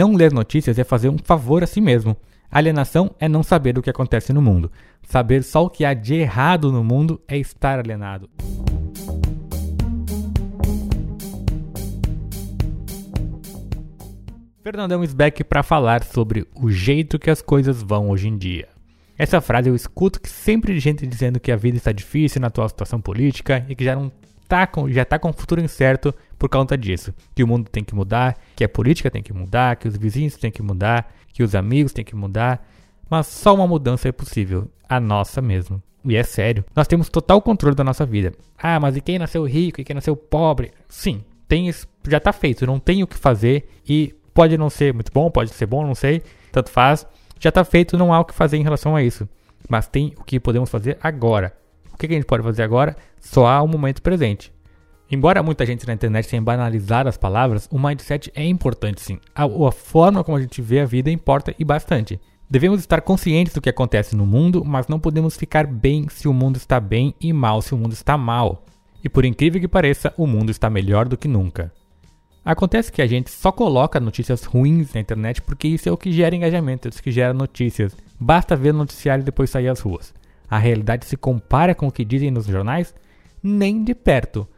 não ler notícias é fazer um favor a si mesmo. Alienação é não saber o que acontece no mundo. Saber só o que há de errado no mundo é estar alienado. Fernandão Sbeck para falar sobre o jeito que as coisas vão hoje em dia. Essa frase eu escuto que sempre de gente dizendo que a vida está difícil na atual situação política e que já não tá com, já tá com o futuro incerto por conta disso. Que o mundo tem que mudar, que a política tem que mudar, que os vizinhos têm que mudar, que os amigos têm que mudar. Mas só uma mudança é possível, a nossa mesmo. E é sério, nós temos total controle da nossa vida. Ah, mas e quem nasceu rico e quem nasceu pobre? Sim, tem já está feito, não tem o que fazer e Pode não ser muito bom, pode ser bom, não sei, tanto faz. Já está feito, não há o que fazer em relação a isso. Mas tem o que podemos fazer agora. O que a gente pode fazer agora? Só há o momento presente. Embora muita gente na internet tenha banalizado as palavras, o mindset é importante sim. A, a, forma como a gente vê a vida importa e bastante. Devemos estar conscientes do que acontece no mundo, mas não podemos ficar bem se o mundo está bem e mal se o mundo está mal. E por incrível que pareça, o mundo está melhor do que nunca. Acontece que a gente só coloca notícias ruins na internet porque isso é o que gera engajamento, é isso que gera notícias. Basta ver o noticiário e depois sair às ruas. A realidade se compara com o que dizem nos jornais? Nem de perto.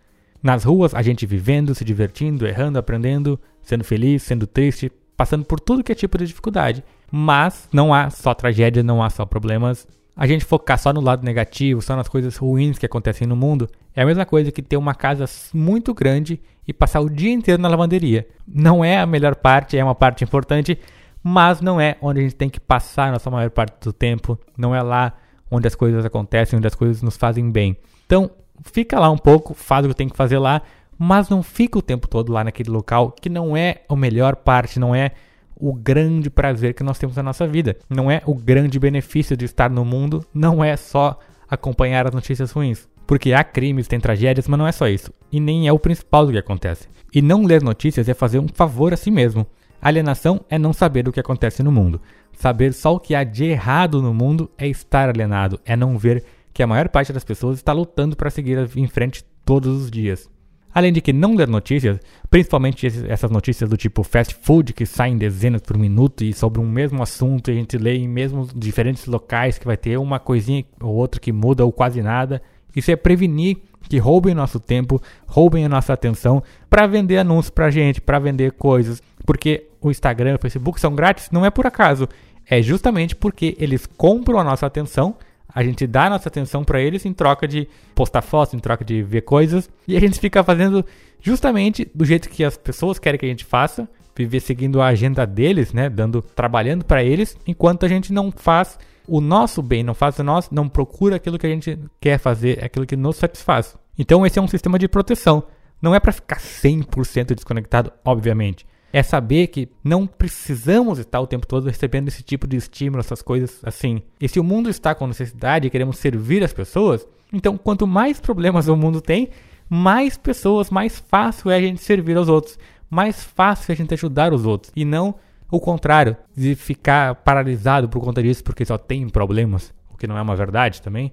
Nas ruas, a gente vivendo, se divertindo, errando, aprendendo, sendo feliz, sendo triste, passando por tudo que é tipo de dificuldade. Mas não há só tragédia, não há só problemas, a gente focar só no lado negativo, só nas coisas ruins que acontecem no mundo, é a mesma coisa que ter uma casa muito grande e passar o dia inteiro na lavanderia. Não é a melhor parte, é uma parte importante, mas não é onde a gente tem que passar a nossa maior parte do tempo, não é lá onde as coisas acontecem, onde as coisas nos fazem bem. Então, fica lá um pouco, faz o que tem que fazer lá, mas não fica o tempo todo lá naquele local que não é a melhor parte, não é o grande prazer que nós temos na nossa vida. Não é o grande benefício de estar no mundo, não é só acompanhar as notícias ruins. Porque há crimes, tem tragédias, mas não é só isso. E nem é o principal do que acontece. E não ler notícias é fazer um favor a si mesmo. Alienação é não saber o que acontece no mundo. Saber só o que há de errado no mundo é estar alienado, é não ver que a maior parte das pessoas está lutando para seguir em frente todos os dias. Além de que não ler notícias, principalmente essas notícias do tipo fast food que saem dezenas por minuto e sobre um mesmo assunto e a gente lê em mesmos diferentes locais que vai ter uma coisinha ou outra que muda ou quase nada. Isso é prevenir que roubem nosso tempo, roubem a nossa atenção para vender anúncios para gente, para vender coisas. Porque o Instagram, o Facebook são grátis, não é por acaso. É justamente porque eles compram a nossa atenção a gente dá nossa atenção para eles em troca de postar fotos, em troca de ver coisas. E a gente fica fazendo justamente do jeito que as pessoas querem que a gente faça, viver seguindo a agenda deles, né, dando trabalhando para eles, enquanto a gente não faz o nosso bem, não faz o nosso, não procura aquilo que a gente quer fazer, aquilo que nos satisfaz. Então esse é um sistema de proteção. Não é para ficar 100% desconectado, obviamente é saber que não precisamos estar o tempo todo recebendo esse tipo de estímulo, essas coisas assim. E se o mundo está com necessidade e queremos servir as pessoas, então quanto mais problemas o mundo tem, mais pessoas, mais fácil é a gente servir aos outros, mais fácil é a gente ajudar os outros. E não o contrário, de ficar paralisado por conta disso porque só tem problemas, o que não é uma verdade também.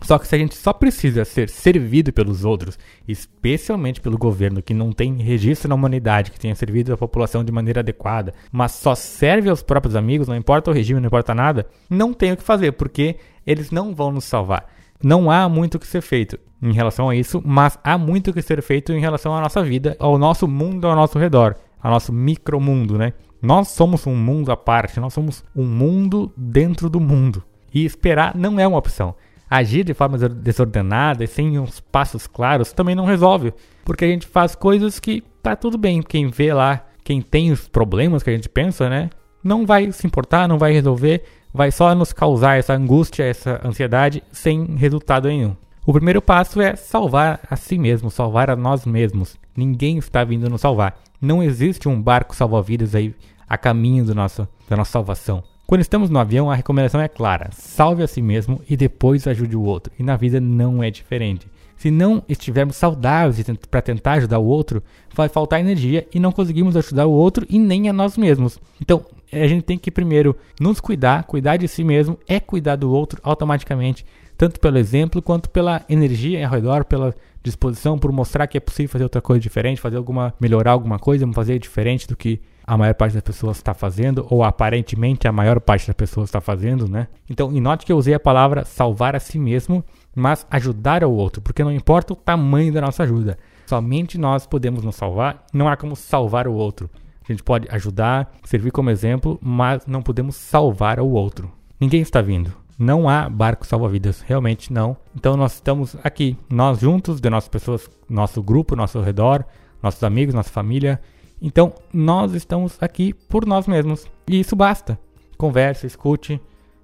Só que se a gente só precisa ser servido pelos outros, especialmente pelo governo que não tem registro na humanidade que tenha servido a população de maneira adequada, mas só serve aos próprios amigos, não importa o regime, não importa nada, não tem o que fazer, porque eles não vão nos salvar. Não há muito o que ser feito em relação a isso, mas há muito o que ser feito em relação à nossa vida, ao nosso mundo ao nosso redor, ao nosso micromundo, né? Nós somos um mundo à parte, nós somos um mundo dentro do mundo. E esperar não é uma opção. Agir de forma desordenada e sem uns passos claros também não resolve, porque a gente faz coisas que tá tudo bem. Quem vê lá, quem tem os problemas que a gente pensa, né, não vai se importar, não vai resolver, vai só nos causar essa angústia, essa ansiedade sem resultado nenhum. O primeiro passo é salvar a si mesmo, salvar a nós mesmos. Ninguém está vindo nos salvar. Não existe um barco salva-vidas aí a caminho do nosso, da nossa salvação. Quando estamos no avião, a recomendação é clara: salve a si mesmo e depois ajude o outro. E na vida não é diferente. Se não estivermos saudáveis para tentar ajudar o outro, vai faltar energia e não conseguimos ajudar o outro e nem a nós mesmos. Então, a gente tem que primeiro nos cuidar, cuidar de si mesmo é cuidar do outro automaticamente, tanto pelo exemplo quanto pela energia ao redor, pela disposição, por mostrar que é possível fazer outra coisa diferente, fazer alguma melhorar alguma coisa, fazer diferente do que a maior parte das pessoas está fazendo, ou aparentemente a maior parte das pessoas está fazendo, né? Então, e note que eu usei a palavra salvar a si mesmo, mas ajudar ao outro, porque não importa o tamanho da nossa ajuda, somente nós podemos nos salvar, não há como salvar o outro. A gente pode ajudar, servir como exemplo, mas não podemos salvar o outro. Ninguém está vindo. Não há barco salva-vidas, realmente não. Então nós estamos aqui, nós juntos, de nossas pessoas, nosso grupo, nosso redor, nossos amigos, nossa família. Então nós estamos aqui por nós mesmos. E isso basta. Converse, escute,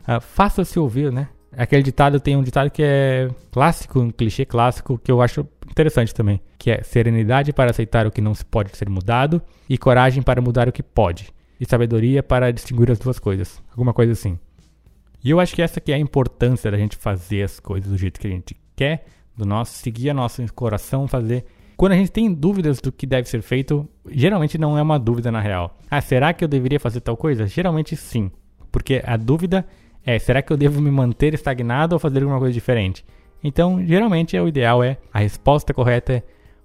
uh, faça-se ouvir, né? Aquele ditado tem um ditado que é clássico, um clichê clássico, que eu acho interessante também, que é serenidade para aceitar o que não se pode ser mudado e coragem para mudar o que pode, e sabedoria para distinguir as duas coisas. Alguma coisa assim. E eu acho que essa que é a importância da gente fazer as coisas do jeito que a gente quer, do nosso seguir a nosso coração, fazer. Quando a gente tem dúvidas do que deve ser feito, geralmente não é uma dúvida na real. Ah, será que eu deveria fazer tal coisa? Geralmente sim, porque a dúvida é: será que eu devo me manter estagnado ou fazer alguma coisa diferente? Então, geralmente o ideal é a resposta correta é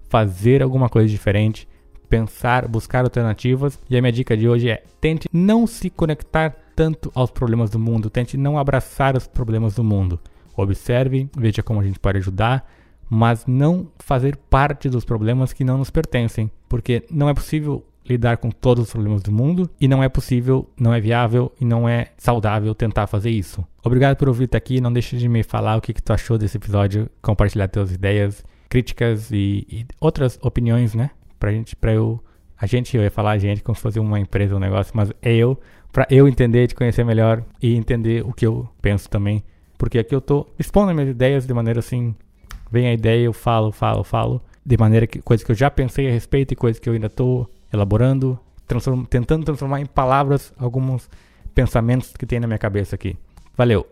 fazer alguma coisa diferente, pensar, buscar alternativas. E a minha dica de hoje é: tente não se conectar tanto aos problemas do mundo, tente não abraçar os problemas do mundo. Observe, veja como a gente pode ajudar, mas não fazer parte dos problemas que não nos pertencem, porque não é possível lidar com todos os problemas do mundo e não é possível, não é viável e não é saudável tentar fazer isso. Obrigado por ouvir até aqui, não deixe de me falar o que, que tu achou desse episódio, compartilhar suas ideias, críticas e, e, outras opiniões, né? Pra gente, pra eu, a gente, eu ia falar a gente como se fosse uma empresa, um negócio, mas é eu para eu entender, te conhecer melhor e entender o que eu penso também. Porque aqui eu tô expondo minhas ideias de maneira assim, vem a ideia, eu falo, falo, falo, de maneira que coisas que eu já pensei a respeito e coisas que eu ainda tô elaborando, transform, tentando transformar em palavras alguns pensamentos que tem na minha cabeça aqui. Valeu.